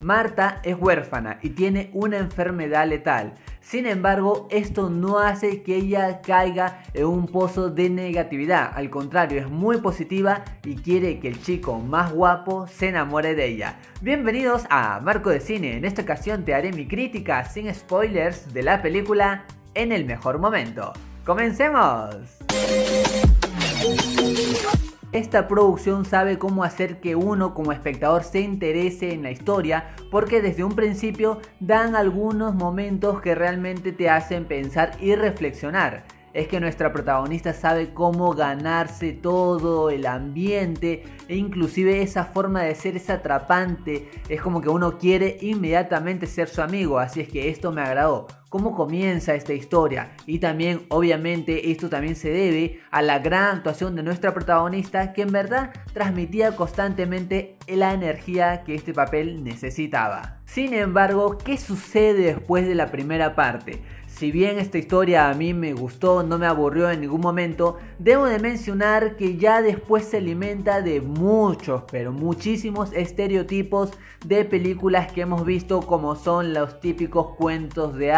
Marta es huérfana y tiene una enfermedad letal. Sin embargo, esto no hace que ella caiga en un pozo de negatividad. Al contrario, es muy positiva y quiere que el chico más guapo se enamore de ella. Bienvenidos a Marco de Cine. En esta ocasión te haré mi crítica sin spoilers de la película en el mejor momento. ¡Comencemos! Esta producción sabe cómo hacer que uno como espectador se interese en la historia porque desde un principio dan algunos momentos que realmente te hacen pensar y reflexionar es que nuestra protagonista sabe cómo ganarse todo el ambiente e inclusive esa forma de ser es atrapante, es como que uno quiere inmediatamente ser su amigo, así es que esto me agradó. Cómo comienza esta historia y también obviamente esto también se debe a la gran actuación de nuestra protagonista que en verdad transmitía constantemente la energía que este papel necesitaba. Sin embargo, ¿qué sucede después de la primera parte? Si bien esta historia a mí me gustó, no me aburrió en ningún momento, debo de mencionar que ya después se alimenta de muchos, pero muchísimos estereotipos de películas que hemos visto como son los típicos cuentos de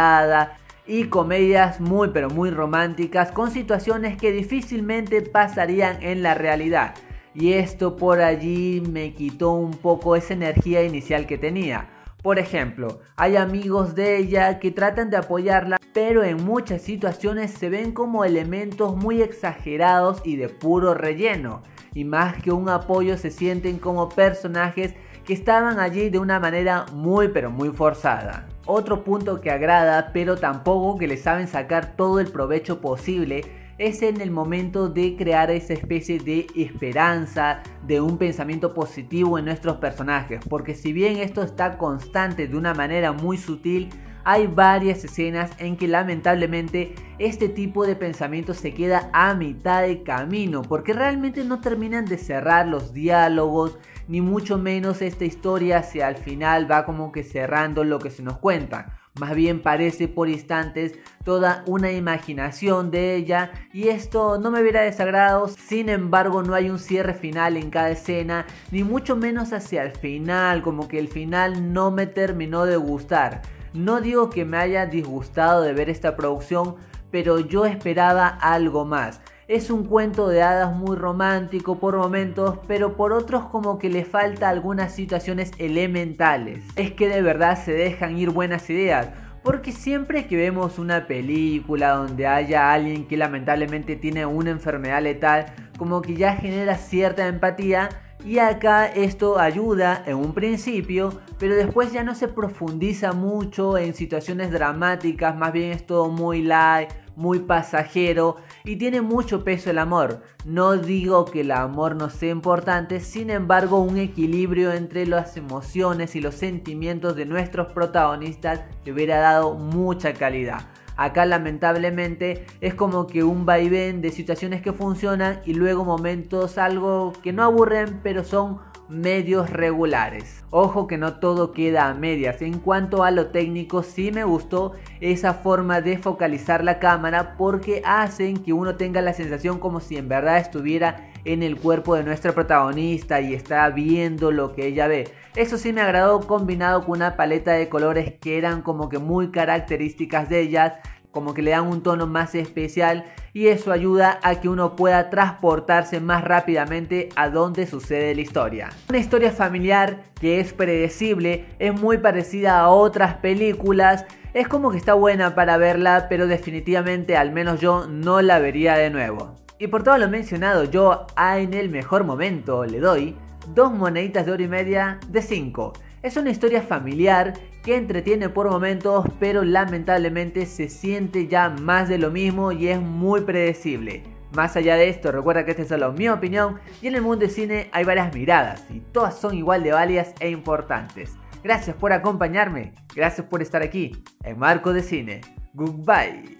y comedias muy pero muy románticas con situaciones que difícilmente pasarían en la realidad. Y esto por allí me quitó un poco esa energía inicial que tenía. Por ejemplo, hay amigos de ella que tratan de apoyarla, pero en muchas situaciones se ven como elementos muy exagerados y de puro relleno. Y más que un apoyo se sienten como personajes que estaban allí de una manera muy pero muy forzada. Otro punto que agrada, pero tampoco que le saben sacar todo el provecho posible, es en el momento de crear esa especie de esperanza, de un pensamiento positivo en nuestros personajes. Porque si bien esto está constante de una manera muy sutil, hay varias escenas en que lamentablemente este tipo de pensamiento se queda a mitad de camino porque realmente no terminan de cerrar los diálogos ni mucho menos esta historia hacia al final va como que cerrando lo que se nos cuenta. Más bien parece por instantes toda una imaginación de ella y esto no me hubiera desagrado, sin embargo no hay un cierre final en cada escena, ni mucho menos hacia el final, como que el final no me terminó de gustar. No digo que me haya disgustado de ver esta producción, pero yo esperaba algo más. Es un cuento de hadas muy romántico por momentos, pero por otros como que le falta algunas situaciones elementales. Es que de verdad se dejan ir buenas ideas. Porque siempre que vemos una película donde haya alguien que lamentablemente tiene una enfermedad letal, como que ya genera cierta empatía, y acá esto ayuda en un principio, pero después ya no se profundiza mucho en situaciones dramáticas, más bien es todo muy light, muy pasajero y tiene mucho peso el amor. No digo que el amor no sea importante, sin embargo un equilibrio entre las emociones y los sentimientos de nuestros protagonistas le hubiera dado mucha calidad. Acá lamentablemente es como que un vaivén de situaciones que funcionan y luego momentos algo que no aburren pero son medios regulares. Ojo que no todo queda a medias. En cuanto a lo técnico, sí me gustó esa forma de focalizar la cámara porque hacen que uno tenga la sensación como si en verdad estuviera en el cuerpo de nuestra protagonista y está viendo lo que ella ve. Eso sí me agradó combinado con una paleta de colores que eran como que muy características de ellas como que le dan un tono más especial y eso ayuda a que uno pueda transportarse más rápidamente a donde sucede la historia. Una historia familiar que es predecible, es muy parecida a otras películas, es como que está buena para verla, pero definitivamente al menos yo no la vería de nuevo. Y por todo lo mencionado, yo a en el mejor momento le doy dos moneditas de oro y media de 5. Es una historia familiar que entretiene por momentos, pero lamentablemente se siente ya más de lo mismo y es muy predecible. Más allá de esto, recuerda que esta es solo mi opinión y en el mundo del cine hay varias miradas y todas son igual de válidas e importantes. Gracias por acompañarme, gracias por estar aquí en Marco de Cine. Goodbye.